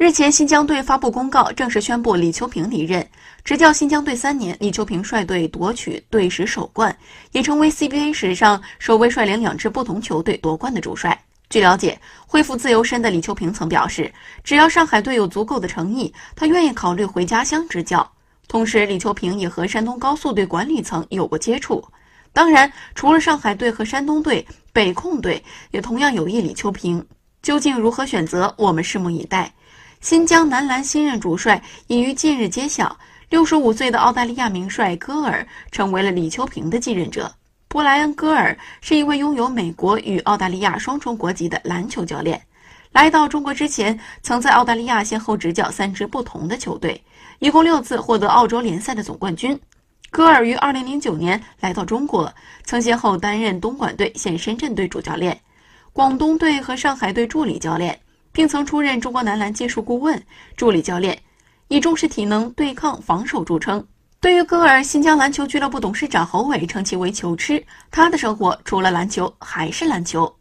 日前，新疆队发布公告，正式宣布李秋平离任，执教新疆队三年。李秋平率队夺取队史首冠，也成为 CBA 史上首位率领两支不同球队夺冠的主帅。据了解，恢复自由身的李秋平曾表示，只要上海队有足够的诚意，他愿意考虑回家乡执教。同时，李秋平也和山东高速队管理层有过接触。当然，除了上海队和山东队，北控队也同样有意李秋平。究竟如何选择，我们拭目以待。新疆男篮新任主帅已于近日揭晓，六十五岁的澳大利亚名帅戈尔成为了李秋平的继任者。布莱恩·戈尔是一位拥有美国与澳大利亚双重国籍的篮球教练。来到中国之前，曾在澳大利亚先后执教三支不同的球队，一共六次获得澳洲联赛的总冠军。戈尔于二零零九年来到中国，曾先后担任东莞队、现深圳队主教练，广东队和上海队助理教练。并曾出任中国男篮技术顾问、助理教练，以重视体能、对抗、防守著称。对于戈尔，新疆篮球俱乐部董事长侯伟称其为“球痴”，他的生活除了篮球还是篮球。